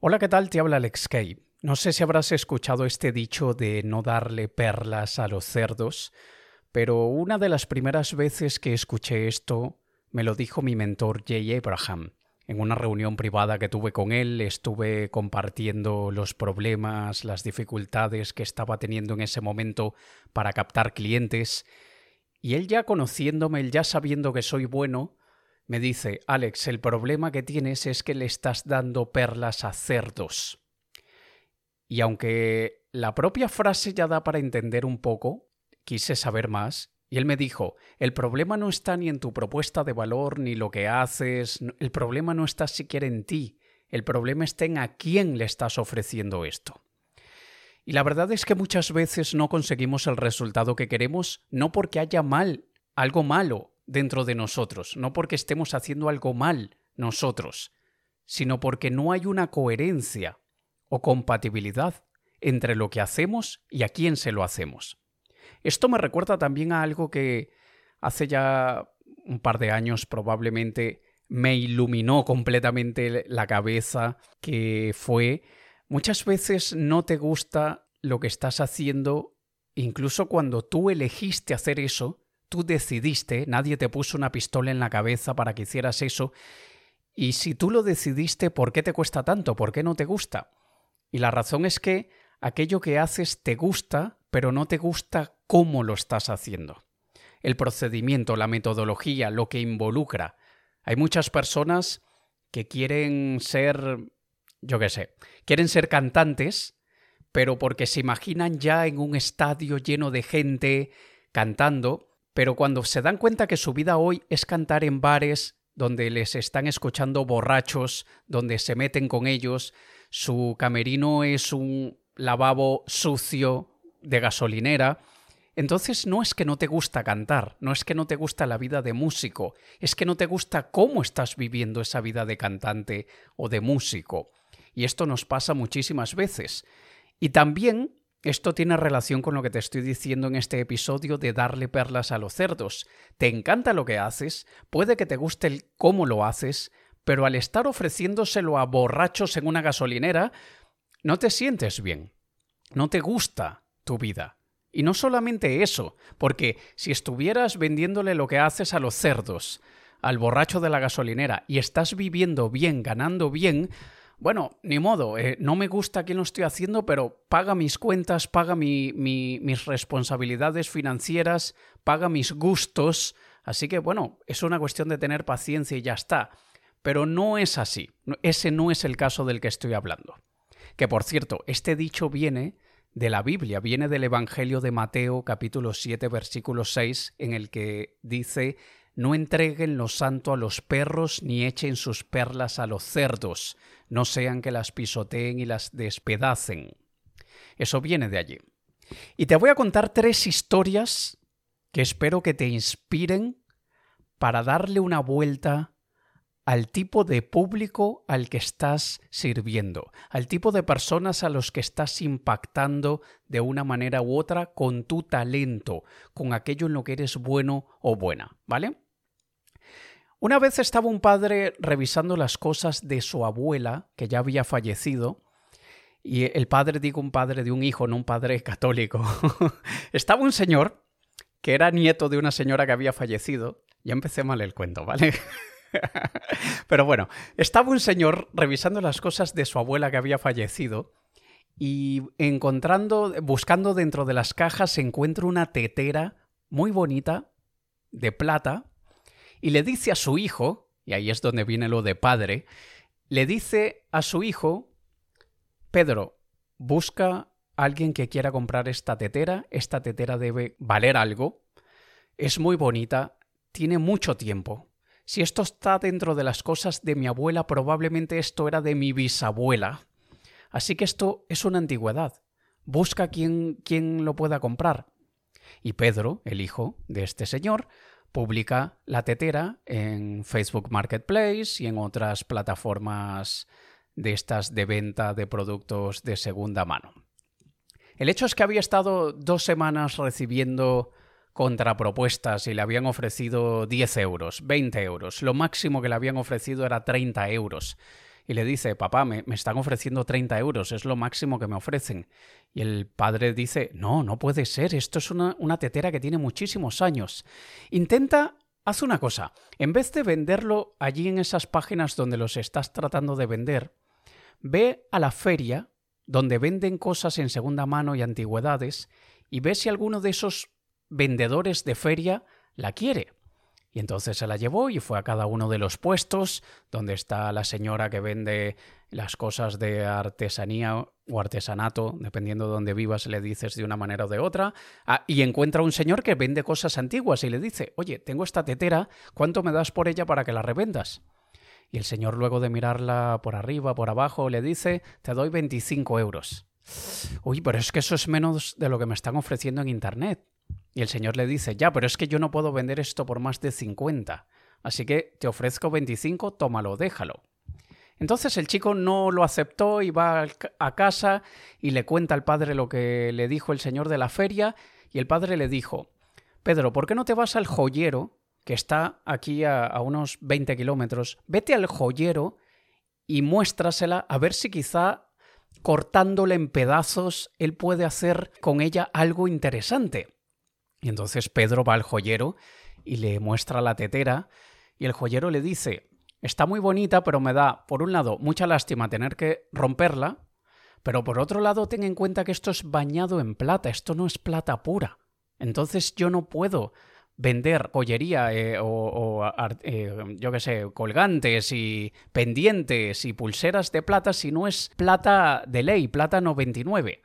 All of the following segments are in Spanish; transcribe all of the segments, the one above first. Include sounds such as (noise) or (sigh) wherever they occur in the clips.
Hola, ¿qué tal? Te habla Alex Kay. No sé si habrás escuchado este dicho de no darle perlas a los cerdos, pero una de las primeras veces que escuché esto me lo dijo mi mentor Jay Abraham. En una reunión privada que tuve con él estuve compartiendo los problemas, las dificultades que estaba teniendo en ese momento para captar clientes, y él ya conociéndome, él ya sabiendo que soy bueno, me dice, Alex, el problema que tienes es que le estás dando perlas a cerdos. Y aunque la propia frase ya da para entender un poco, quise saber más, y él me dijo, el problema no está ni en tu propuesta de valor, ni lo que haces, el problema no está siquiera en ti, el problema está en a quién le estás ofreciendo esto. Y la verdad es que muchas veces no conseguimos el resultado que queremos no porque haya mal, algo malo dentro de nosotros, no porque estemos haciendo algo mal nosotros, sino porque no hay una coherencia o compatibilidad entre lo que hacemos y a quién se lo hacemos. Esto me recuerda también a algo que hace ya un par de años probablemente me iluminó completamente la cabeza, que fue muchas veces no te gusta lo que estás haciendo, incluso cuando tú elegiste hacer eso, Tú decidiste, nadie te puso una pistola en la cabeza para que hicieras eso. Y si tú lo decidiste, ¿por qué te cuesta tanto? ¿Por qué no te gusta? Y la razón es que aquello que haces te gusta, pero no te gusta cómo lo estás haciendo. El procedimiento, la metodología, lo que involucra. Hay muchas personas que quieren ser, yo qué sé, quieren ser cantantes, pero porque se imaginan ya en un estadio lleno de gente cantando, pero cuando se dan cuenta que su vida hoy es cantar en bares donde les están escuchando borrachos, donde se meten con ellos, su camerino es un lavabo sucio de gasolinera, entonces no es que no te gusta cantar, no es que no te gusta la vida de músico, es que no te gusta cómo estás viviendo esa vida de cantante o de músico. Y esto nos pasa muchísimas veces. Y también esto tiene relación con lo que te estoy diciendo en este episodio de darle perlas a los cerdos. Te encanta lo que haces, puede que te guste el cómo lo haces, pero al estar ofreciéndoselo a borrachos en una gasolinera, no te sientes bien. No te gusta tu vida. Y no solamente eso, porque si estuvieras vendiéndole lo que haces a los cerdos, al borracho de la gasolinera, y estás viviendo bien, ganando bien, bueno, ni modo, eh, no me gusta quién lo estoy haciendo, pero paga mis cuentas, paga mis responsabilidades financieras, paga mis gustos. Así que bueno, es una cuestión de tener paciencia y ya está. Pero no es así. Ese no es el caso del que estoy hablando. Que por cierto, este dicho viene de la Biblia, viene del Evangelio de Mateo capítulo 7 versículo 6 en el que dice no entreguen lo santo a los perros ni echen sus perlas a los cerdos, no sean que las pisoteen y las despedacen. Eso viene de allí. Y te voy a contar tres historias que espero que te inspiren para darle una vuelta al tipo de público al que estás sirviendo, al tipo de personas a los que estás impactando de una manera u otra con tu talento, con aquello en lo que eres bueno o buena, ¿vale? Una vez estaba un padre revisando las cosas de su abuela, que ya había fallecido, y el padre, digo un padre de un hijo, no un padre católico. (laughs) estaba un señor que era nieto de una señora que había fallecido. Ya empecé mal el cuento, ¿vale? (laughs) Pero bueno, estaba un señor revisando las cosas de su abuela que había fallecido y encontrando, buscando dentro de las cajas, se encuentra una tetera muy bonita de plata y le dice a su hijo, y ahí es donde viene lo de padre, le dice a su hijo, Pedro, busca a alguien que quiera comprar esta tetera, esta tetera debe valer algo, es muy bonita, tiene mucho tiempo. Si esto está dentro de las cosas de mi abuela, probablemente esto era de mi bisabuela. Así que esto es una antigüedad. Busca quien, quien lo pueda comprar. Y Pedro, el hijo de este señor, publica la tetera en Facebook Marketplace y en otras plataformas de estas de venta de productos de segunda mano. El hecho es que había estado dos semanas recibiendo contrapropuestas y le habían ofrecido 10 euros, 20 euros. Lo máximo que le habían ofrecido era 30 euros. Y le dice, papá, me, están ofreciendo 30 euros, es lo máximo que me ofrecen. Y el padre dice, no, no puede ser, esto es una, una tetera que tiene muchísimos años. Intenta, haz una cosa, en vez de venderlo allí en esas páginas donde los estás tratando de vender, ve a la feria donde venden cosas en segunda mano y antigüedades y ve si alguno de esos vendedores de feria la quiere. Y entonces se la llevó y fue a cada uno de los puestos donde está la señora que vende las cosas de artesanía o artesanato, dependiendo de donde vivas, le dices de una manera o de otra, ah, y encuentra un señor que vende cosas antiguas y le dice, oye, tengo esta tetera, ¿cuánto me das por ella para que la revendas? Y el señor luego de mirarla por arriba, por abajo, le dice, te doy 25 euros. Uy, pero es que eso es menos de lo que me están ofreciendo en Internet. Y el señor le dice, ya, pero es que yo no puedo vender esto por más de 50. Así que te ofrezco 25, tómalo, déjalo. Entonces el chico no lo aceptó y va a casa y le cuenta al padre lo que le dijo el señor de la feria y el padre le dijo, Pedro, ¿por qué no te vas al joyero, que está aquí a, unos 20 kilómetros? Vete al joyero y muéstrasela a ver si quizá cortándole en pedazos él puede hacer con ella algo interesante. Y entonces Pedro va al joyero y le muestra la tetera y el joyero le dice, está muy bonita, pero me da, por un lado, mucha lástima tener que romperla, pero por otro lado, ten en cuenta que esto es bañado en plata, esto no es plata pura. Entonces yo no puedo vender joyería eh, o, eh, yo qué sé, colgantes y pendientes y pulseras de plata si no es plata de ley, plata 99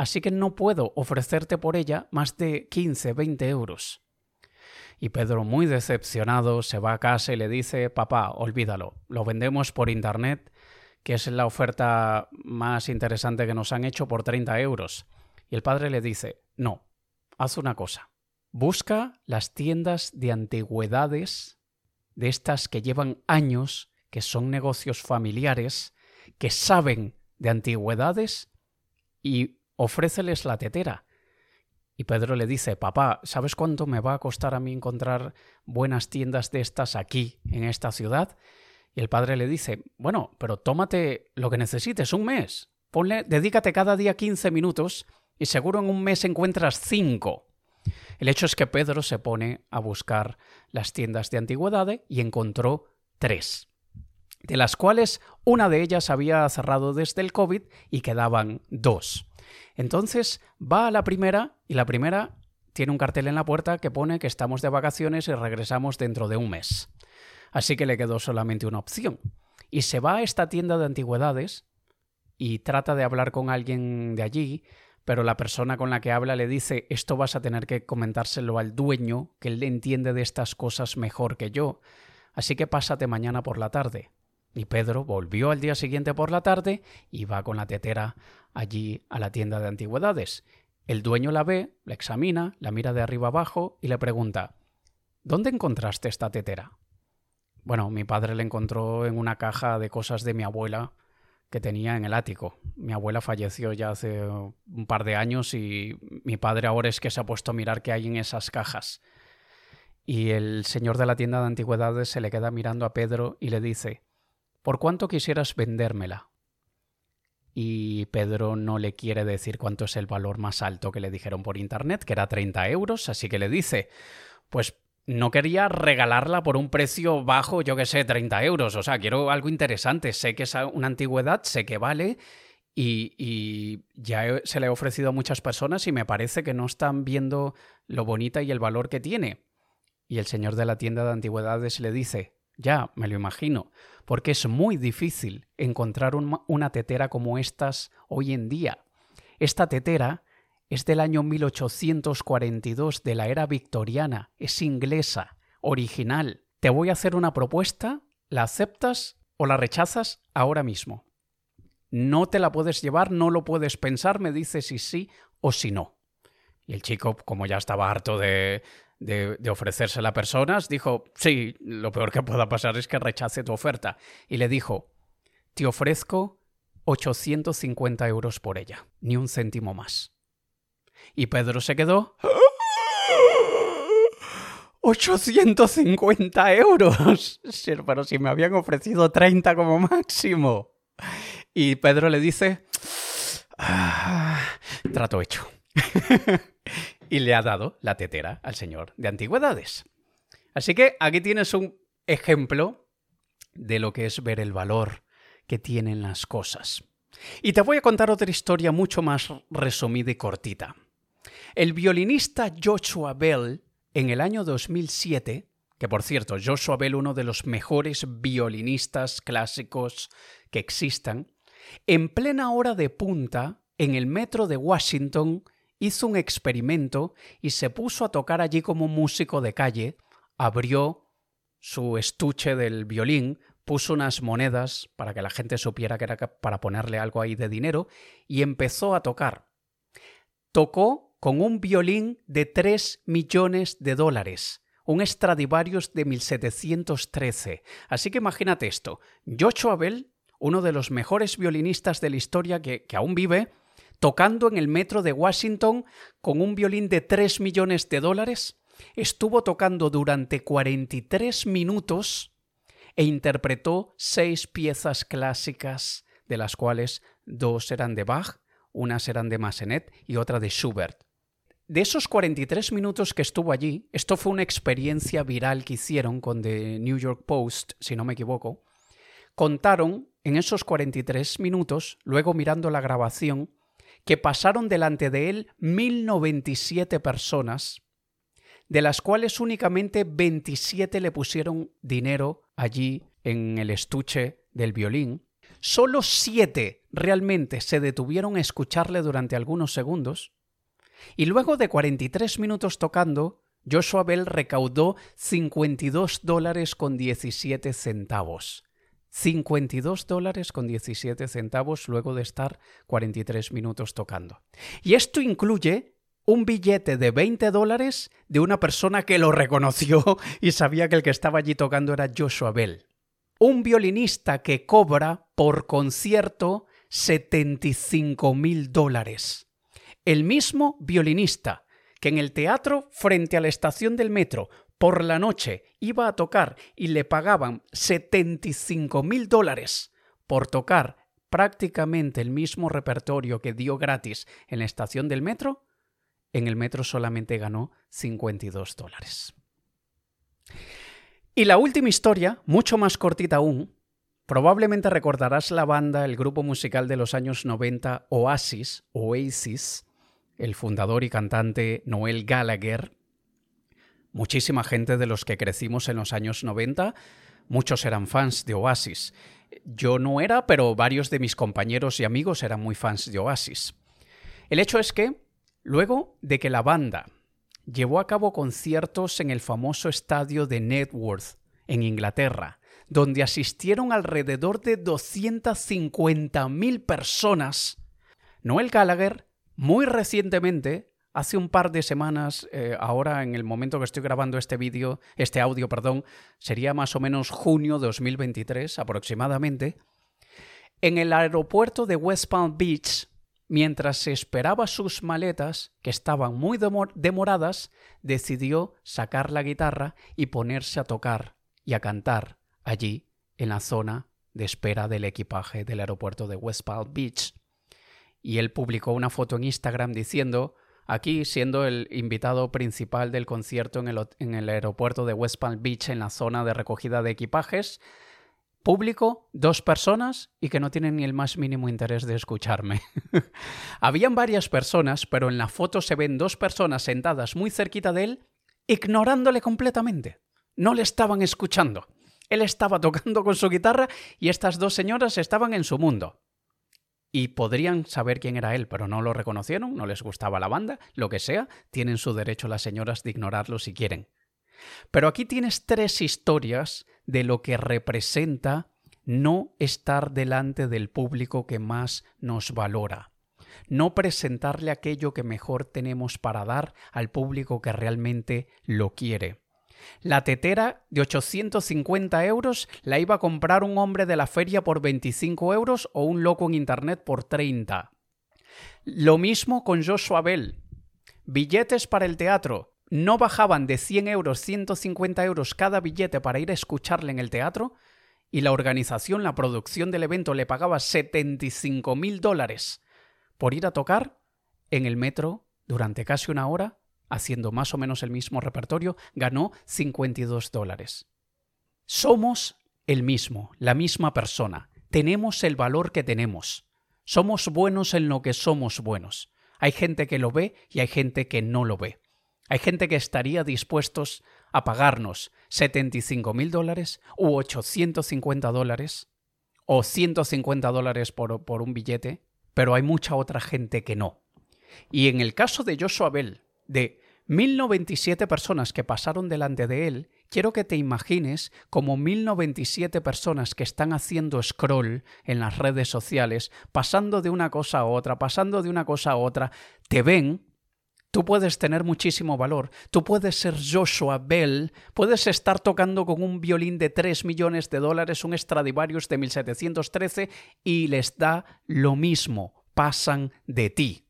así que no puedo ofrecerte por ella más de 15, 20 euros. Y Pedro, muy decepcionado, se va a casa y le dice, papá, olvídalo, lo vendemos por Internet, que es la oferta más interesante que nos han hecho por 30 euros. Y el padre le dice, no, haz una cosa, busca las tiendas de antigüedades, de estas que llevan años, que son negocios familiares, que saben de antigüedades y ofréceles la tetera. Y Pedro le dice, papá, ¿sabes cuánto me va a costar a mí encontrar buenas tiendas de estas aquí, en esta ciudad? Y el padre le dice, bueno, pero tómate lo que necesites, un mes. Ponle, dedícate cada día 15 minutos y seguro en un mes encuentras cinco. El hecho es que Pedro se pone a buscar las tiendas de antigüedades y encontró tres, de las cuales una de ellas había cerrado desde el COVID y quedaban dos. Entonces va a la primera y la primera tiene un cartel en la puerta que pone que estamos de vacaciones y regresamos dentro de un mes. Así que le quedó solamente una opción. Y se va a esta tienda de antigüedades y trata de hablar con alguien de allí, pero la persona con la que habla le dice esto vas a tener que comentárselo al dueño, que él entiende de estas cosas mejor que yo. Así que pásate mañana por la tarde. Y Pedro volvió al día siguiente por la tarde y va con la tetera allí a la tienda de antigüedades. El dueño la ve, la examina, la mira de arriba abajo y le pregunta ¿Dónde encontraste esta tetera? Bueno, mi padre la encontró en una caja de cosas de mi abuela que tenía en el ático. Mi abuela falleció ya hace un par de años y mi padre ahora es que se ha puesto a mirar qué hay en esas cajas. Y el señor de la tienda de antigüedades se le queda mirando a Pedro y le dice ¿Por cuánto quisieras vendérmela? Y Pedro no le quiere decir cuánto es el valor más alto que le dijeron por internet, que era 30 euros, así que le dice, pues no quería regalarla por un precio bajo, yo que sé, 30 euros, o sea, quiero algo interesante, sé que es una antigüedad, sé que vale, y, ya se le ha ofrecido a muchas personas y me parece que no están viendo lo bonita y el valor que tiene. Y el señor de la tienda de antigüedades le dice, ya, me lo imagino, porque es muy difícil encontrar una tetera como estas hoy en día. Esta tetera es del año 1842 de la era victoriana, es inglesa, original. Te voy a hacer una propuesta, ¿la aceptas o la rechazas ahora mismo? No te la puedes llevar, no lo puedes pensar, me dices si sí o si no. Y el chico, como ya estaba harto de, de, ofrecérsela a personas, dijo, sí, lo peor que pueda pasar es que rechace tu oferta. Y le dijo, te ofrezco 850 euros por ella, ni un céntimo más. Y Pedro se quedó... 850 euros. (laughs) Pero si me habían ofrecido 30 como máximo. Y Pedro le dice, ah, trato hecho. (laughs) y le ha dado la tetera al señor de antigüedades. Así que aquí tienes un ejemplo de lo que es ver el valor que tienen las cosas. Y te voy a contar otra historia mucho más resumida y cortita. El violinista Joshua Bell, en el año 2007, que por cierto, Joshua Bell, uno de los mejores violinistas clásicos que existan, en plena hora de punta, en el metro de Washington, hizo un experimento y se puso a tocar allí como músico de calle, abrió su estuche del violín, puso unas monedas para que la gente supiera que era para ponerle algo ahí de dinero y empezó a tocar. Tocó con un violín de 3 millones de dólares, un Stradivarius de 1713. Así que imagínate esto, Joshua Bell, uno de los mejores violinistas de la historia que, que aún vive, tocando en el metro de Washington con un violín de 3 millones de dólares, estuvo tocando durante 43 minutos e interpretó seis piezas clásicas, de las cuales dos eran de Bach, unas eran de Massenet y otra de Schubert. De esos 43 minutos que estuvo allí, esto fue una experiencia viral que hicieron con The New York Post, si no me equivoco, contaron en esos 43 minutos, luego mirando la grabación, que pasaron delante de él 1097 personas, de las cuales únicamente 27 le pusieron dinero allí en el estuche del violín. Solo 7 realmente se detuvieron a escucharle durante algunos segundos. Y luego de 43 minutos tocando, Joshua Bell recaudó 52 dólares con 17 centavos. 52 dólares con 17 centavos luego de estar 43 minutos tocando. Y esto incluye un billete de 20 dólares de una persona que lo reconoció y sabía que el que estaba allí tocando era Joshua Bell. Un violinista que cobra por concierto 75 mil dólares. El mismo violinista que en el teatro frente a la estación del metro por la noche iba a tocar y le pagaban 75 mil dólares por tocar prácticamente el mismo repertorio que dio gratis en la estación del metro, en el metro solamente ganó 52 dólares. Y la última historia, mucho más cortita aún, probablemente recordarás la banda, el grupo musical de los años 90, Oasis, Oasis, el fundador y cantante Noel Gallagher, Muchísima gente de los que crecimos en los años 90, muchos eran fans de Oasis. Yo no era, pero varios de mis compañeros y amigos eran muy fans de Oasis. El hecho es que, luego de que la banda llevó a cabo conciertos en el famoso estadio de Networth, en Inglaterra, donde asistieron alrededor de 250.000 personas, Noel Gallagher muy recientemente Hace un par de semanas, eh, ahora en el momento que estoy grabando este vídeo, este audio, perdón, sería más o menos junio de 2023 aproximadamente, en el aeropuerto de West Palm Beach, mientras se esperaba sus maletas, que estaban muy demoradas, decidió sacar la guitarra y ponerse a tocar y a cantar allí, en la zona de espera del equipaje del aeropuerto de West Palm Beach. Y él publicó una foto en Instagram diciendo Aquí, siendo el invitado principal del concierto en el, aeropuerto de West Palm Beach, en la zona de recogida de equipajes, público, dos personas y que no tienen ni el más mínimo interés de escucharme. (laughs) Habían varias personas, pero en la foto se ven dos personas sentadas muy cerquita de él, ignorándole completamente. No le estaban escuchando. Él estaba tocando con su guitarra y estas dos señoras estaban en su mundo y podrían saber quién era él, pero no lo reconocieron, no les gustaba la banda, lo que sea, tienen su derecho las señoras de ignorarlo si quieren. Pero aquí tienes tres historias de lo que representa no estar delante del público que más nos valora, no presentarle aquello que mejor tenemos para dar al público que realmente lo quiere. La tetera de 850 euros la iba a comprar un hombre de la feria por 25 euros o un loco en internet por 30. Lo mismo con Joshua Bell. Billetes para el teatro. no bajaban de 100 euros, 150 euros cada billete para ir a escucharle en el teatro y la organización, la producción del evento le pagaba 75 mil dólares por ir a tocar en el metro durante casi una hora, haciendo más o menos el mismo repertorio, ganó 52 dólares. Somos el mismo, la misma persona. Tenemos el valor que tenemos. Somos buenos en lo que somos buenos. Hay gente que lo ve y hay gente que no lo ve. Hay gente que estaría dispuestos a pagarnos 75 mil dólares u 850 dólares o 150 dólares por, por un billete, pero hay mucha otra gente que no. Y en el caso de Joshua Bell, de 1097 personas que pasaron delante de él, quiero que te imagines como 1097 personas que están haciendo scroll en las redes sociales, pasando de una cosa a otra, pasando de una cosa a otra, te ven Tú puedes tener muchísimo valor. Tú puedes ser Joshua Bell. Puedes estar tocando con un violín de 3 millones de dólares, un Stradivarius de 1713, y les da lo mismo. Pasan de ti.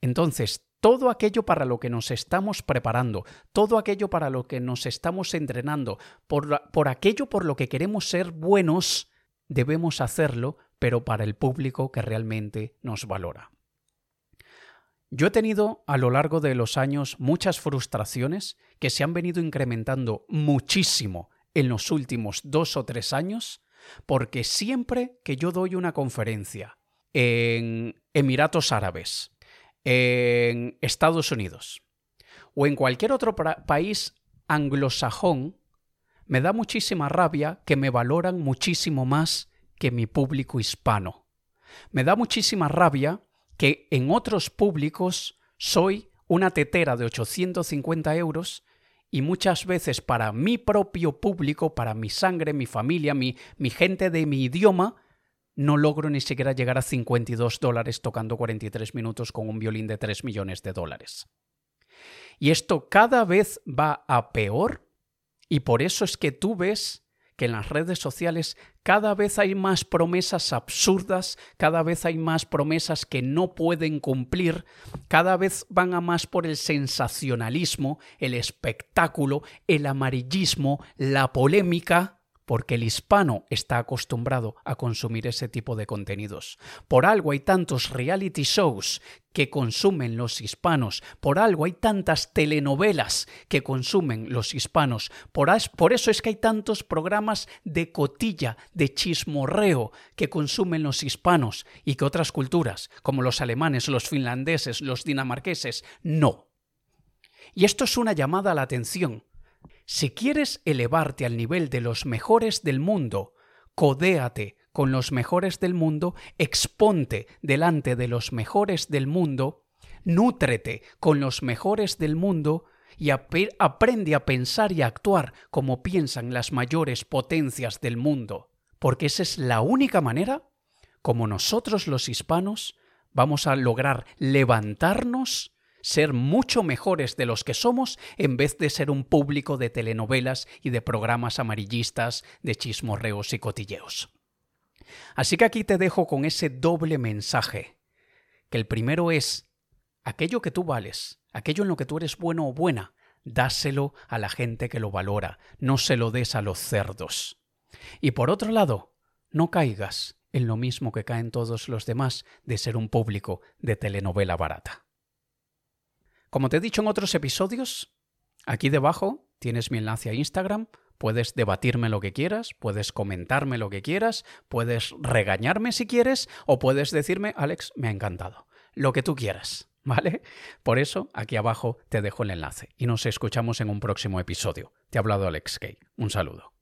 Entonces, todo aquello para lo que nos estamos preparando, todo aquello para lo que nos estamos entrenando, por, por aquello por lo que queremos ser buenos, debemos hacerlo, pero para el público que realmente nos valora. Yo he tenido a lo largo de los años muchas frustraciones que se han venido incrementando muchísimo en los últimos dos o tres años, porque siempre que yo doy una conferencia en Emiratos Árabes, en Estados Unidos o en cualquier otro país anglosajón, me da muchísima rabia que me valoran muchísimo más que mi público hispano. Me da muchísima rabia que en otros públicos soy una tetera de 850 euros y muchas veces para mi propio público, para mi sangre, mi familia, mi, mi gente de mi idioma, no logro ni siquiera llegar a 52 dólares tocando 43 minutos con un violín de 3 millones de dólares. Y esto cada vez va a peor y por eso es que tú ves que en las redes sociales cada vez hay más promesas absurdas, cada vez hay más promesas que no pueden cumplir, cada vez van a más por el sensacionalismo, el espectáculo, el amarillismo, la polémica, porque el hispano está acostumbrado a consumir ese tipo de contenidos. Por algo hay tantos reality shows que consumen los hispanos, por algo hay tantas telenovelas que consumen los hispanos, por, eso es que hay tantos programas de cotilla, de chismorreo que consumen los hispanos y que otras culturas, como los alemanes, los finlandeses, los dinamarqueses, no. Y esto es una llamada a la atención, si quieres elevarte al nivel de los mejores del mundo, codéate con los mejores del mundo, exponte delante de los mejores del mundo, nútrete con los mejores del mundo y aprende a pensar y a actuar como piensan las mayores potencias del mundo, porque esa es la única manera como nosotros los hispanos vamos a lograr levantarnos ser mucho mejores de los que somos en vez de ser un público de telenovelas y de programas amarillistas de chismorreos y cotilleos. Así que aquí te dejo con ese doble mensaje, que el primero es, aquello que tú vales, aquello en lo que tú eres bueno o buena, dáselo a la gente que lo valora, no se lo des a los cerdos. Y por otro lado, no caigas en lo mismo que caen todos los demás de ser un público de telenovela barata. Como te he dicho en otros episodios, aquí debajo tienes mi enlace a Instagram, puedes debatirme lo que quieras, puedes comentarme lo que quieras, puedes regañarme si quieres o puedes decirme, Alex, me ha encantado, lo que tú quieras. (laughs) ¿Vale? Por eso, aquí abajo te dejo el enlace y nos escuchamos en un próximo episodio. Te ha hablado Alex Kay. Un saludo.